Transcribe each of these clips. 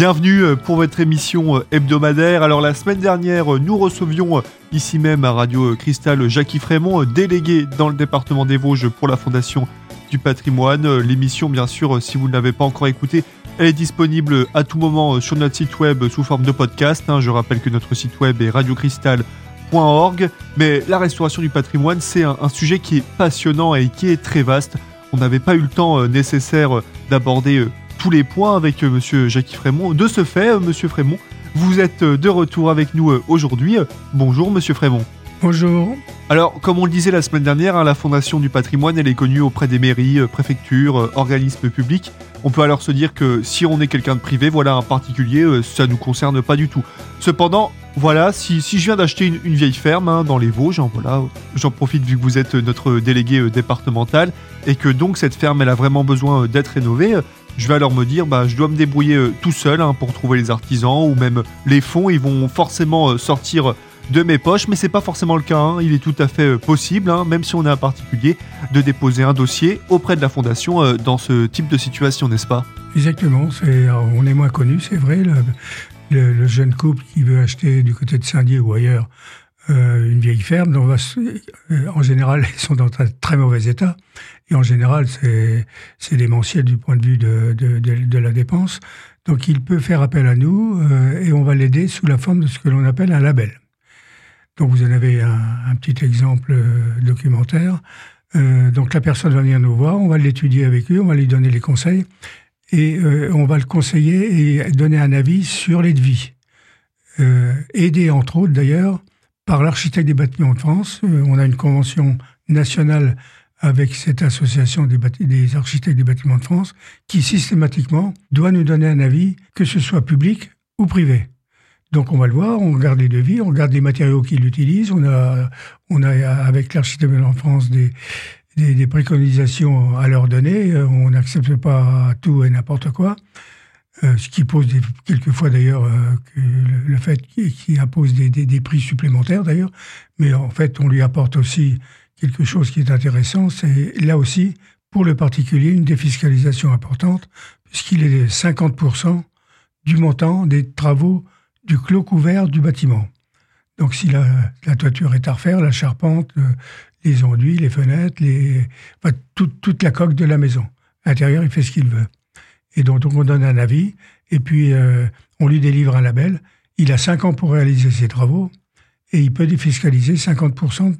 Bienvenue euh, pour votre émission euh, hebdomadaire. Alors la semaine dernière, euh, nous recevions ici même à Radio Cristal Jacques Frémont, délégué dans le département des Vosges pour la Fondation du patrimoine. L'émission, bien sûr, si vous ne l'avez pas encore écoutée, elle est disponible à tout moment sur notre site web sous forme de podcast. Hein. Je rappelle que notre site web est radiocristal.org. Mais la restauration du patrimoine, c'est un, sujet qui est passionnant et qui est très vaste. On n'avait pas eu le temps nécessaire d'aborder tous les points avec euh, Monsieur Jacques Frémont. De ce fait, euh, Monsieur Frémont, vous êtes euh, de retour avec nous aujourd'hui. Bonjour Monsieur Frémont. Bonjour. Alors, comme on le disait la semaine dernière, hein, la Fondation du patrimoine, elle est connue auprès des mairies, préfectures, organismes publics. On peut alors se dire que si on est quelqu'un de privé, voilà un particulier, ça ne nous concerne pas du tout. Cependant, voilà, si, je viens d'acheter une, vieille ferme hein, dans les Vosges, hein, voilà, j'en profite vu que vous êtes notre délégué départemental et que donc cette ferme elle a vraiment besoin d'être rénovée, je vais alors me dire, bah, je dois me débrouiller euh, tout seul pour trouver les artisans ou même les fonds. Ils vont forcément euh, sortir de mes poches, mais c'est pas forcément le cas. Hein. Il est tout à fait euh, possible, hein, même si on est un particulier, de déposer un dossier auprès de la fondation dans ce type de situation, n'est-ce pas? Exactement. on est moins connu, c'est vrai. Le, jeune couple qui veut acheter du côté de Saint-Dié ou ailleurs une vieille ferme, en général, ils sont dans un très mauvais état. Et en général, c'est démentiel du point de vue de, la dépense. Donc il peut faire appel à nous euh, et on va l'aider sous la forme de ce que l'on appelle un label. Donc vous en avez un, petit exemple euh, documentaire. Euh, donc la personne va venir nous voir, on va l'étudier avec lui, on va lui donner les conseils et euh, on va le conseiller et donner un avis sur les devis. Aidé entre autres d'ailleurs par l'architecte des bâtiments de France. on a une convention nationale avec cette association des, architectes des bâtiments de France, qui systématiquement doit nous donner un avis, que ce soit public ou privé. Donc on va le voir, on regarde les devis, on regarde les matériaux qu'il utilise, on a, avec l'architecte de France des, des, préconisations à leur donner, on n'accepte pas tout et n'importe quoi, euh, ce qui pose quelquefois d'ailleurs euh, le, fait qu'il impose des, des, prix supplémentaires d'ailleurs, mais en fait on lui apporte aussi quelque chose qui est intéressant, c'est là aussi, pour le particulier, une défiscalisation importante, puisqu'il est 50% du montant des travaux du clos couvert du bâtiment. Donc si la, toiture est à refaire, la charpente, euh, les enduits, les fenêtres, les, toute la coque de la maison. L'intérieur, il fait ce qu'il veut. Et donc, on donne un avis, et puis euh, on lui délivre un label. Il a 5 ans pour réaliser ses travaux, et il peut défiscaliser 50%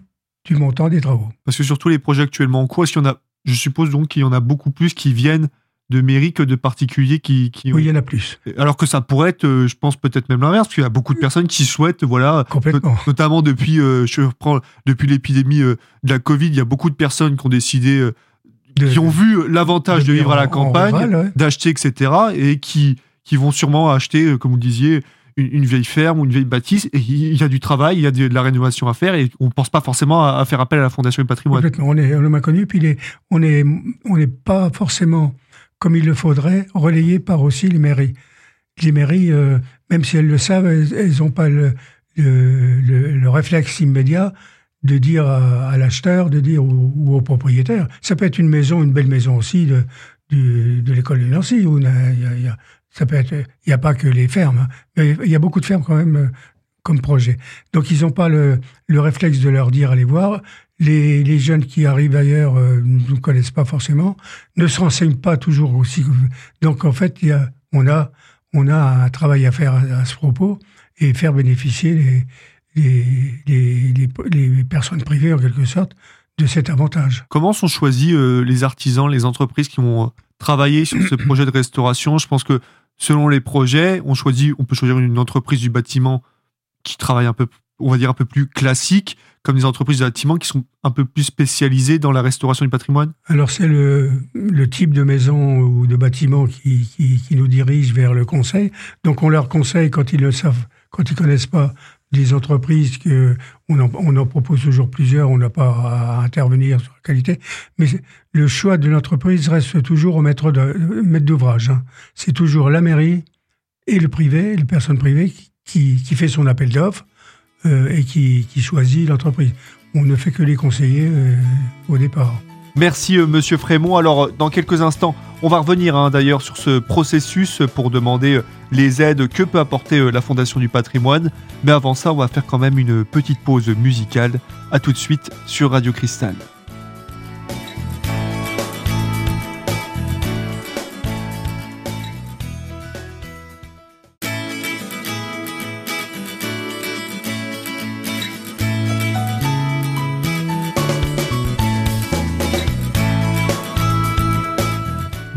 du montant des travaux. Parce que sur tous les projets actuellement en cours, a, je suppose donc qu'il y en a beaucoup plus qui viennent de mairies que de particuliers qui, Oui, il y en a plus. Alors que ça pourrait être, euh, je pense peut-être même l'inverse, parce qu'il y a beaucoup de personnes qui souhaitent, voilà, Complètement. notamment depuis, euh, je reprends, depuis l'épidémie euh, de la Covid, il y a beaucoup de personnes qui ont décidé, qui ont vu l'avantage de, vivre à la campagne, d'acheter, etc., et qui, qui vont sûrement acheter, comme vous disiez, une, vieille ferme ou une vieille bâtisse, et il y a du travail, il y a de, la rénovation à faire, et on ne pense pas forcément à, faire appel à la Fondation du patrimoine. Complètement, on est, on est connu, puis on n'est on n'est pas forcément, comme il le faudrait, relayé par aussi les mairies. Les mairies, euh, même si elles le savent, elles n'ont pas le, le, réflexe immédiat de dire à, l'acheteur, de dire ou, au propriétaire. Ça peut être une maison, une belle maison aussi de, de, l'école de Nancy, il ça peut être, il n'y a pas que les fermes, hein. mais il y a beaucoup de fermes quand même euh, comme projet. Donc ils n'ont pas le, le, réflexe de leur dire allez voir. Les, jeunes qui arrivent ailleurs euh, ne nous connaissent pas forcément, ne se renseignent pas toujours aussi. Donc en fait, y a, on a on a un travail à faire à, ce propos et faire bénéficier les, les, les, les, personnes privées en quelque sorte de cet avantage. Comment sont choisis euh, les artisans, les entreprises qui vont travailler sur ce projet de restauration? Je pense que selon les projets, on choisit, on peut choisir une entreprise du bâtiment qui travaille un peu, on va dire un peu plus classique, comme des entreprises de bâtiment qui sont un peu plus spécialisées dans la restauration du patrimoine? Alors c'est le, type de maison ou de bâtiment qui, qui, qui, nous dirige vers le conseil. Donc on leur conseille quand ils le savent, quand ils connaissent pas des entreprises que on en, on en, propose toujours plusieurs, on n'a pas à intervenir sur la qualité, mais le choix de l'entreprise reste toujours au maître d'ouvrage. Hein. C'est toujours la mairie et le privé, le personne privée qui, qui fait son appel d'offres et qui, choisit l'entreprise. On ne fait que les conseiller euh, au départ. Merci Monsieur Frémont. Alors dans quelques instants, on va revenir hein, d'ailleurs sur ce processus pour demander les aides que peut apporter la Fondation du patrimoine. Mais avant ça, on va faire quand même une petite pause musicale. A tout de suite sur Radio Cristal.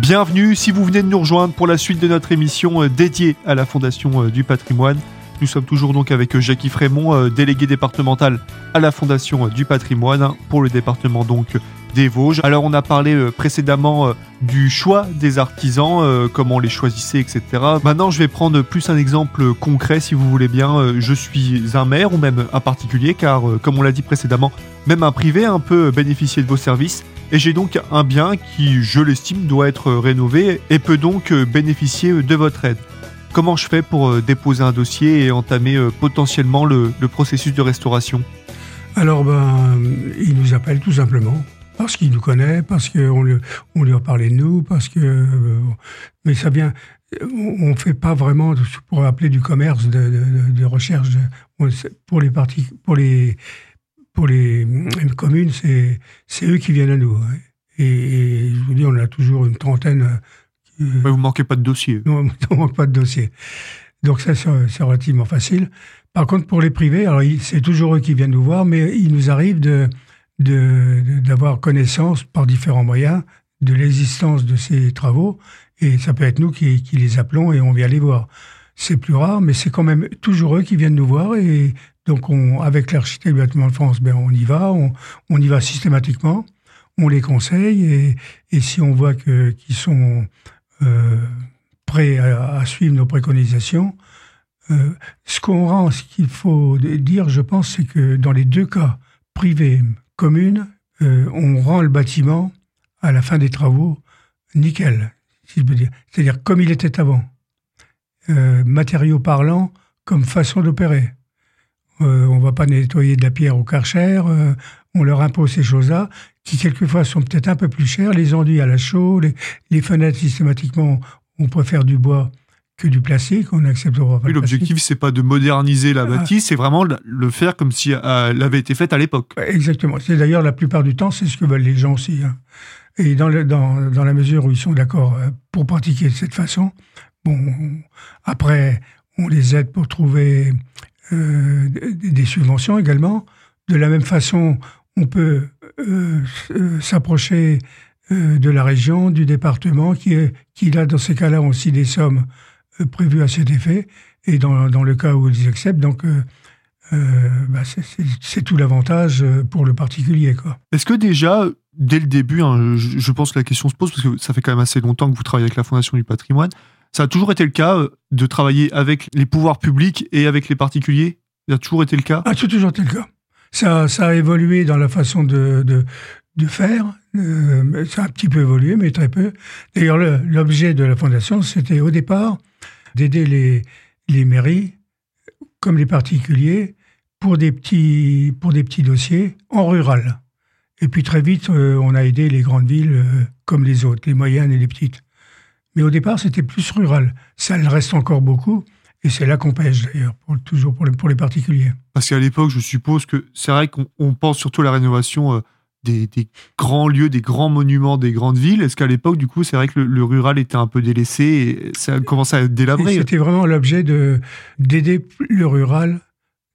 Bienvenue si vous venez de nous rejoindre pour la suite de notre émission euh, dédiée à la Fondation euh, du patrimoine. Nous sommes toujours donc avec euh, Jackie Frémont, délégué départemental à la Fondation du patrimoine hein, pour le département donc des Vosges. Alors on a parlé précédemment du choix des artisans, comment les choisissait, etc. Maintenant je vais prendre plus un exemple concret si vous voulez bien. Je suis un maire ou même un particulier car comme on l'a dit précédemment, même un privé un peu bénéficier de vos services et j'ai donc un bien qui, je l'estime, doit être rénové et peut donc euh, bénéficier de votre aide. Comment je fais pour euh, déposer un dossier et entamer euh, potentiellement le, processus de restauration? Alors, ben, il nous appelle tout simplement. Parce qu'il nous connaît, parce qu'on lui, on lui a parlé de nous, parce que. mais ça vient. On ne fait pas vraiment, pour appeler du commerce de, recherche. pour les parties, pour les, pour les, communes, c'est, eux qui viennent à nous. Hein. Et, je vous dis, on a toujours une trentaine. Vous ne manquez pas de dossiers. Non, on ne manque pas de dossiers. Donc ça, c'est, relativement facile. Par contre, pour les privés, alors c'est toujours eux qui viennent nous voir, mais il nous arrive de, de, d'avoir connaissance par différents moyens de l'existence de ces travaux. Et ça peut être nous qui, qui les appelons et on vient les voir. C'est plus rare, mais c'est quand même toujours eux qui viennent nous voir et donc, on, avec l'architecte du bâtiment de France, ben, on y va, on, y va systématiquement, on les conseille, et, si on voit qu'ils sont euh, prêts à, suivre nos préconisations, euh, ce qu'on rend, ce qu'il faut dire, je pense, c'est que dans les deux cas, privé, commune, euh, on rend le bâtiment à la fin des travaux nickel, si je peux dire. C'est-à-dire comme il était avant. Matériaux parlants comme façon d'opérer. Euh, on va pas nettoyer de la pierre au karcher, euh, on leur impose ces choses-là, qui quelquefois sont peut-être un peu plus chères, les enduits à la chaux, les, fenêtres systématiquement, on préfère du bois que du plastique, on acceptera pas. Oui, l'objectif, c'est pas de moderniser la ah. bâtisse, c'est vraiment le faire comme si euh, elle avait été faite à l'époque. Exactement. C'est d'ailleurs la plupart du temps, c'est ce que veulent les gens aussi. Hein. Et dans, dans, dans, la mesure où ils sont d'accord pour pratiquer de cette façon, bon, après, on les aide pour trouver euh, des subventions également. De la même façon, on peut euh, euh, s'approcher de la région, du département, qui, qui a dans ces cas-là aussi des sommes prévues à cet effet, et dans, dans le cas où ils acceptent, donc bah, c'est tout l'avantage pour le particulier. Est-ce que déjà, dès le début, hein, je, je, pense que la question se pose, parce que ça fait quand même assez longtemps que vous travaillez avec la Fondation du patrimoine, ça a toujours été le cas euh, de travailler avec les pouvoirs publics et avec les particuliers? Ça a toujours été le cas? Ah, ça a toujours été le cas. Ça, a évolué dans la façon de, de, de faire. Euh, ça a un petit peu évolué, mais très peu. D'ailleurs, l'objet de la fondation, c'était au départ d'aider les, les mairies, comme les particuliers, pour des petits, pour des petits dossiers en rural. Et puis très vite, euh, on a aidé les grandes villes comme les autres, les moyennes et les petites. Mais au départ, c'était plus rural. Ça le reste encore beaucoup. Et c'est là qu'on pêche d'ailleurs, toujours pour les, pour les particuliers. Parce qu'à l'époque, je suppose que c'est vrai qu'on pense surtout à la rénovation euh, des, grands lieux, des grands monuments, des grandes villes. Est-ce qu'à l'époque, du coup, c'est vrai que le, rural était un peu délaissé et ça a commencé à être délabré? C'était vraiment l'objet d'aider le rural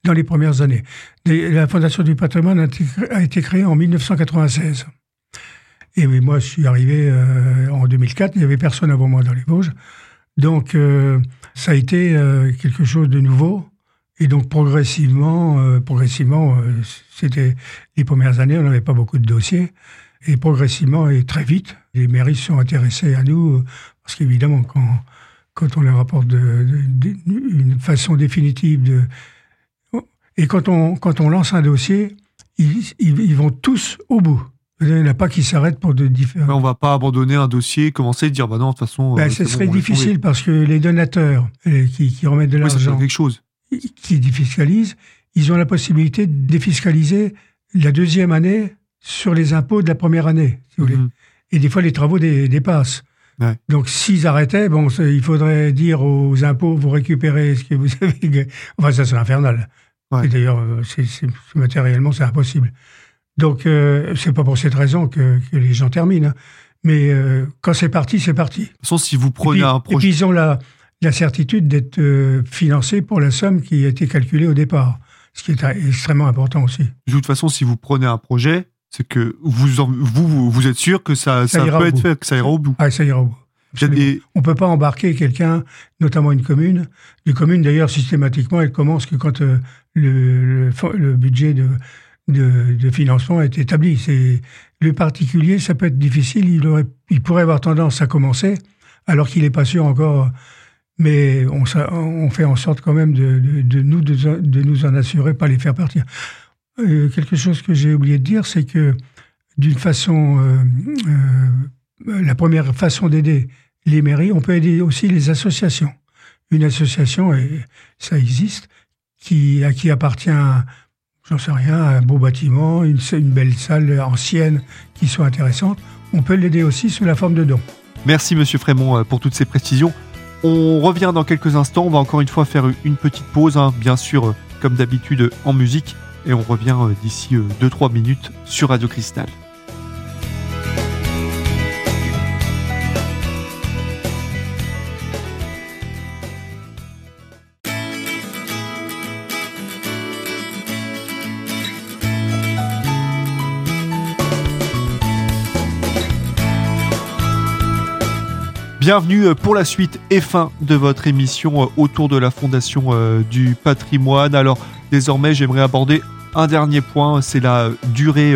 dans les premières années. La Fondation du patrimoine a été créée en 1996. Et moi, je suis arrivé euh, en 2004, il n'y avait personne avant moi dans les Vosges. Donc, euh, ça a été euh, quelque chose de nouveau. Et donc, progressivement, progressivement c'était les premières années, on n'avait pas beaucoup de dossiers. Et progressivement et très vite, les mairies se sont intéressées à nous, parce qu'évidemment, quand, on leur apporte de, une façon définitive de... Et quand on, quand on lance un dossier, ils vont tous au bout. Il n'y en a pas qui s'arrêtent pour de différents. On ne va pas abandonner un dossier, commencer à dire bah non, de toute façon. Ben, ce serait difficile parce que les donateurs euh, qui, qui remettent de l'argent, quelque chose. qui défiscalisent, ils ont la possibilité de défiscaliser la deuxième année sur les impôts de la première année, si vous voulez. Mhm. Et des fois, les travaux dé- dépassent. Ouais. Donc, s'ils arrêtaient, bon, il faudrait dire aux impôts, vous récupérez ce que vous avez. Enfin, ça, c'est infernal. Ouais. Et d'ailleurs, euh, matériellement, c'est impossible. Donc, euh, c'est pas pour cette raison que, que les gens terminent. hein. Mais euh, quand c'est parti, c'est parti. De toute façon, si vous Et prenez puis, un et puis, projet. ils ont la, la certitude d'être euh, financés pour la somme qui a été calculée au départ. Ce qui est extrêmement important aussi. De toute façon, si vous prenez un projet, c'est que vous, en- vous, êtes sûr que ça, Ça peut être bout. fait, que ça ira au bout. Ah, ça ira au bout. Des- On peut pas embarquer quelqu'un, notamment une commune. Les communes, d'ailleurs, systématiquement, elles commencent que quand euh, le, le fo- le budget de, de, financement est établi. C'est le particulier, ça peut être difficile. Il, aurait, il pourrait avoir tendance à commencer, alors qu'il n'est pas sûr encore. Mais on, fait en sorte quand même de, nous, de nous en assurer, pas les faire partir. Euh, quelque chose que j'ai oublié de dire, c'est que d'une façon, euh, euh, la première façon d'aider les mairies, on peut aider aussi les associations. Une association, et ça existe, qui, à qui appartient, j'en sais rien, un beau bâtiment, une, belle salle ancienne qui soit intéressante. On peut l'aider aussi sous la forme de dons. Merci, monsieur Frémont, euh, pour toutes ces précisions. On revient dans quelques instants. On va encore une fois faire une petite pause, hein, bien sûr, euh, comme d'habitude, en musique. Et on revient euh, d'ici 2-3 minutes sur Radio Cristal. Bienvenue euh, pour la suite et fin de votre émission euh, autour de la Fondation euh, du patrimoine. Alors désormais j'aimerais aborder un dernier point, c'est la durée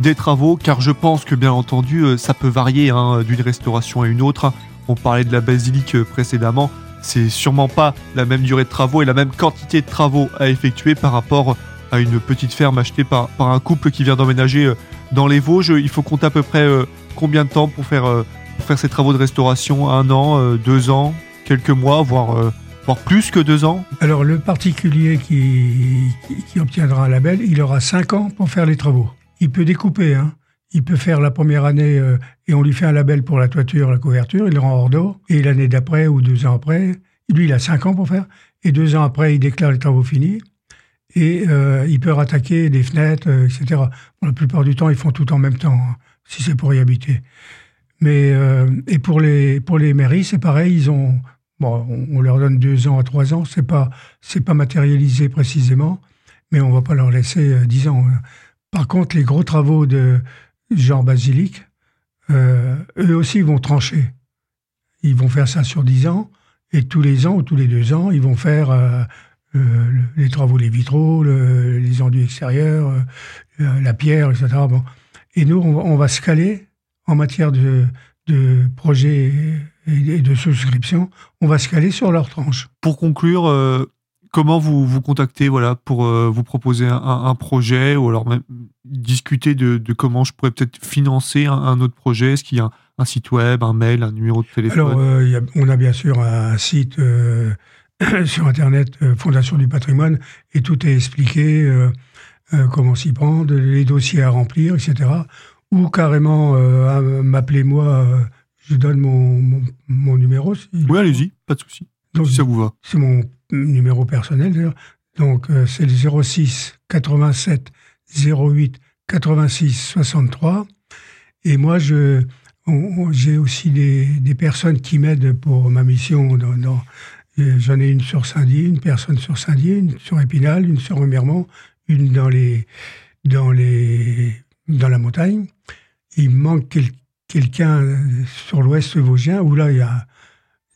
des travaux, car je pense que bien entendu ça peut varier hein, d'une restauration à une autre. On parlait de la basilique précédemment, c'est sûrement pas la même durée de travaux et la même quantité de travaux à effectuer par rapport à une petite ferme achetée par, un couple qui vient d'emménager dans les Vosges. Il faut compter à peu près combien de temps pour faire, faire ces travaux de restauration Un an, euh, deux ans, quelques mois, voire, euh, voire plus que deux ans Alors, le particulier qui, qui, obtiendra un label, il aura 5 ans pour faire les travaux. Il peut découper, hein. Il peut faire la première année euh, et on lui fait un label pour la toiture, la couverture, il le rend hors d'eau. Et l'année d'après ou deux ans après, lui, il a 5 ans pour faire. Et deux ans après, il déclare les travaux finis. Et il peut rattaquer des fenêtres, etc. La plupart du temps, ils font tout en même temps, hein, si c'est pour y habiter. Mais euh, et pour les pour les mairies, c'est pareil. Ils ont bon, on, leur donne deux ans à trois ans. C'est pas c'est pas matérialisé précisément, mais on va pas leur laisser euh, dix ans. Par contre, les gros travaux de genre basilique, euh, eux aussi vont trancher. Ils vont faire ça sur dix ans et tous les ans ou tous les deux ans, ils vont faire le- les travaux, les vitraux, le- les enduits extérieurs, la pierre, etc. Bon. Et nous, on, on va se caler en matière de, de projets et, de souscription, on va se caler sur leur tranche. Pour conclure, euh, comment vous vous contactez voilà, pour euh, vous proposer un, projet ou alors même discuter de, de comment je pourrais peut-être financer un, un autre projet? Est-ce qu'il y a un, un site web, un mail, un numéro de téléphone? Alors, euh, il y a- on a bien sûr un site sur Internet, Fondation du patrimoine, et tout est expliqué, comment s'y prendre, les dossiers à remplir, etc. Ou carrément euh, m'appeler moi, euh, je donne mon, mon, mon numéro. si- Oui, allez-y, pas de souci. Donc, Si ça vous va. c'est mon numéro personnel d'ailleurs. Donc euh, c'est le 06 87 08 86 63. Et moi, je, j'ai aussi des, des personnes qui m'aident pour ma mission. Dans, dans- J'en ai une sur Saint-Dié, une personne sur Saint-Dié, une sur Épinal, une sur Remiremont, une dans les dans les dans la montagne. Il manque quel- quelqu'un euh, sur l'ouest vosgien où là il y a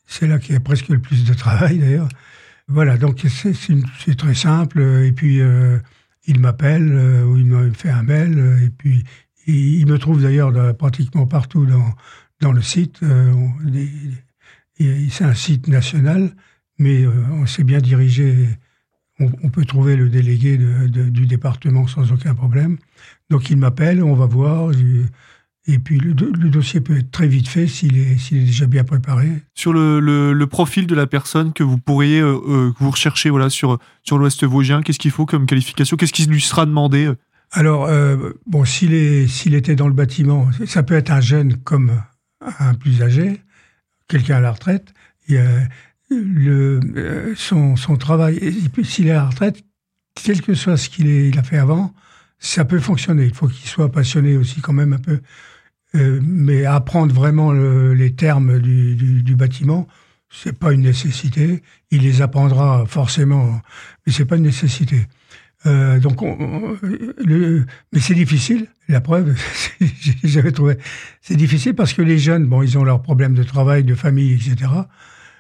c'est là qu'il y a presque le plus de travail d'ailleurs. Voilà, donc c'est très simple. Et puis, euh, il m'appelle euh, ou il me fait un mail. Et puis, il, me trouve d'ailleurs pratiquement partout dans, dans le site. c'est un site national, mais on s'est bien dirigé. On, peut trouver le délégué du département sans aucun problème. Donc, il m'appelle, on va voir. et puis, le, do- le dossier peut être très vite fait s'il est, déjà bien préparé. Sur le, le- le profil de la personne que vous pourriez, euh, euh, que vous recherchez voilà, sur, sur l'Ouest vosgien, qu'est-ce qu'il faut comme qualification? Qu'est-ce qui lui sera demandé? Alors, euh, bon, s'il est, s'il était dans le bâtiment, ça peut être un jeune comme un plus âgé, quelqu'un à la retraite. Le, son, son travail, s'il est à la retraite, quel que soit ce qu'il il a fait avant, ça peut fonctionner. Il faut qu'il soit passionné aussi quand même un peu. Euh, mais apprendre vraiment les termes du, du, du bâtiment, c'est pas une nécessité. Il les apprendra forcément, mais c'est pas une nécessité. Euh, donc, mais c'est difficile. La preuve, j'avais trouvé, c'est difficile parce que les jeunes, bon, ils ont leurs problèmes de travail, de famille, etc.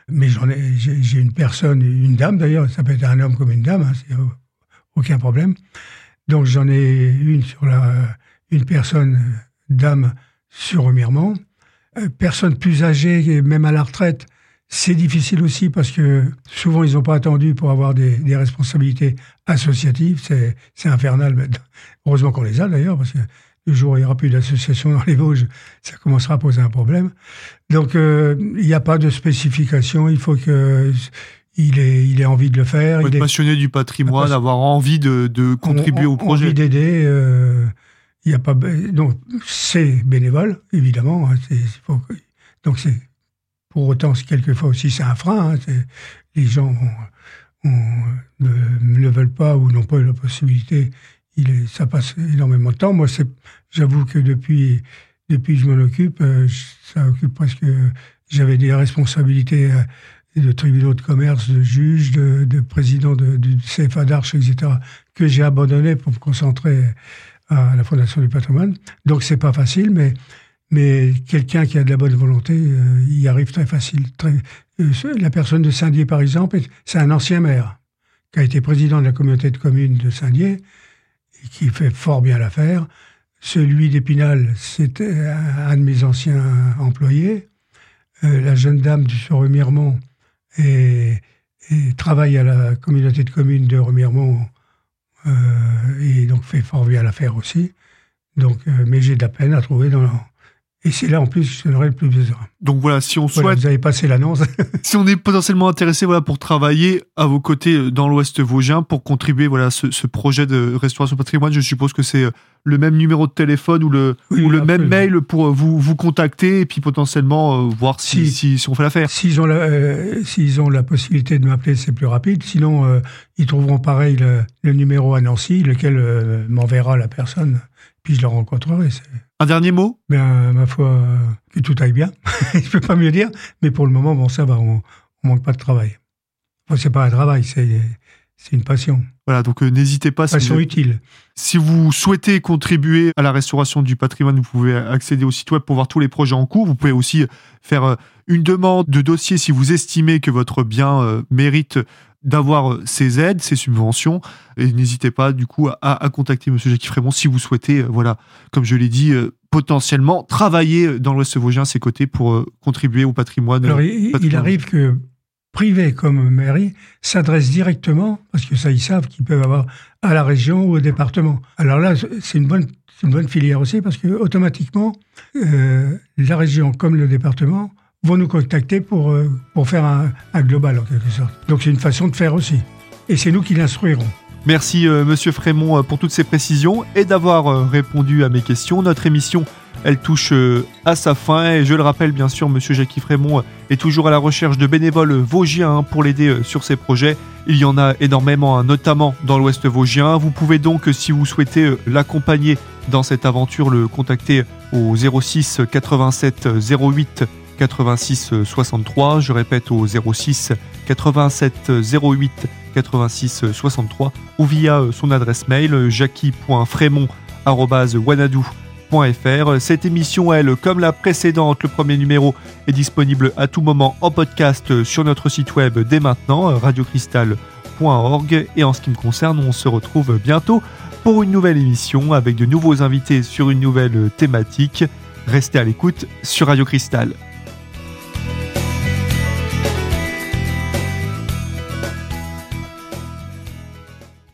Mais j'en ai, j'ai une personne, une dame d'ailleurs, ça peut être un homme comme une dame, hein, c'est aucun problème. Donc j'en ai une sur la, une personne, dame, sur Remiremont. Euh, personne plus âgée, même à la retraite, c'est difficile aussi parce que souvent ils n'ont pas attendu pour avoir des, des responsabilités associatives. C'est infernal. Mais heureusement qu'on les a d'ailleurs parce que le jour où il n'y aura plus d'association dans les Vosges, ça commencera à poser un problème. Donc euh, il n'y a pas de spécification. Il faut que il ait, il ait envie de le faire. il est passionné du patrimoine, avoir envie de, de contribuer au projet. Envie d'aider. Euh, il y a pas donc c'est bénévole évidemment. Hein, faut, donc c'est pour autant quelquefois aussi c'est un frein. Hein, les gens ont, ne, ne, veulent pas ou n'ont pas eu la possibilité. Il est, ça passe énormément de temps. Moi, c'est, j'avoue que depuis depuis que je m'en occupe, euh, ça occupe presque. J'avais des responsabilités euh, de tribunaux de commerce, de juges, de, de président de, du CFA d'Arche, etc., que j'ai abandonné pour me concentrer à la Fondation du patrimoine. Donc c'est pas facile, mais, mais quelqu'un qui a de la bonne volonté, euh, y arrive très facile. Euh, la personne de Saint-Dié, par exemple, c'est un ancien maire qui a été président de la communauté de communes de Saint-Dié et qui fait fort bien l'affaire. Celui d'Épinal, c'était un de mes anciens employés. Euh, la jeune dame du sur Et, travaille à la communauté de communes de Remiremont euh, et donc fait fort bien l'affaire aussi. Donc, euh, mais j'ai de la peine à trouver dans, et c'est là en plus que j'en aurais le plus besoin. Donc voilà, si on souhaite. vous avez passé l'annonce. si on est potentiellement intéressé voilà, pour travailler à vos côtés euh, dans l'Ouest Vosgien, pour contribuer voilà, à ce, ce, projet de restauration patrimoine, je suppose que c'est euh, le même numéro de téléphone ou le, ou le même mail pour euh, vous, vous contacter et puis potentiellement voir si, si, si, on fait l'affaire. S'ils ont, la, euh, s'ils ont la possibilité de m'appeler, c'est plus rapide. Sinon, euh, ils trouveront pareil le, le, numéro à Nancy, lequel m'enverra la personne, puis je le rencontrerai. C'est... Un dernier mot? Bien, ma foi, que tout aille bien. je ne peux pas mieux dire, mais pour le moment, bon, ça va, on ne manque pas de travail. Enfin, c'est pas un travail, c'est, une passion. Voilà, donc euh, n'hésitez pas. Passion si utile. Si vous souhaitez contribuer à la restauration du patrimoine, vous pouvez accéder au site web pour voir tous les projets en cours. Vous pouvez aussi faire euh, une demande de dossier si vous estimez que votre bien euh, mérite d'avoir ces aides, ces subventions. Et n'hésitez pas, du coup, à, à contacter Monsieur Jacques Frémont si vous souhaitez, voilà, comme je l'ai dit, potentiellement travailler dans l'Ouest Vosgien à ses côtés pour contribuer au patrimoine. Alors, il, il arrive que privé comme mairie s'adresse directement, parce que ça ils savent qu'ils peuvent avoir à la région ou au département. Alors là, c'est une bonne, une bonne filière aussi, parce que automatiquement, euh, la région comme le département vont nous contacter pour, euh, pour faire un, global en quelque sorte. Donc c'est une façon de faire aussi. Et c'est nous qui l'instruirons. Merci euh, Monsieur Frémont euh, pour toutes ces précisions et d'avoir euh, répondu à mes questions. Notre émission, elle touche à sa fin et je le rappelle bien sûr, Monsieur Jackie Frémont est toujours à la recherche de bénévoles vosgiens hein, pour l'aider sur ses projets. Il y en a énormément, hein, notamment dans l'Ouest vosgien. Vous pouvez donc, si vous souhaitez l'accompagner dans cette aventure, le contacter au 06 87 08 86 63. Je répète au 06 87 08 86 63 ou via euh, son adresse mail euh, jackie.frémont.wanadou.fr. Cette émission, elle, comme la précédente, le premier numéro, est disponible à tout moment en podcast sur notre site web dès maintenant, euh, radiocristal.org. Et en ce qui me concerne, on se retrouve bientôt pour une nouvelle émission avec de nouveaux invités sur une nouvelle thématique. Restez à l'écoute sur Radio Cristal.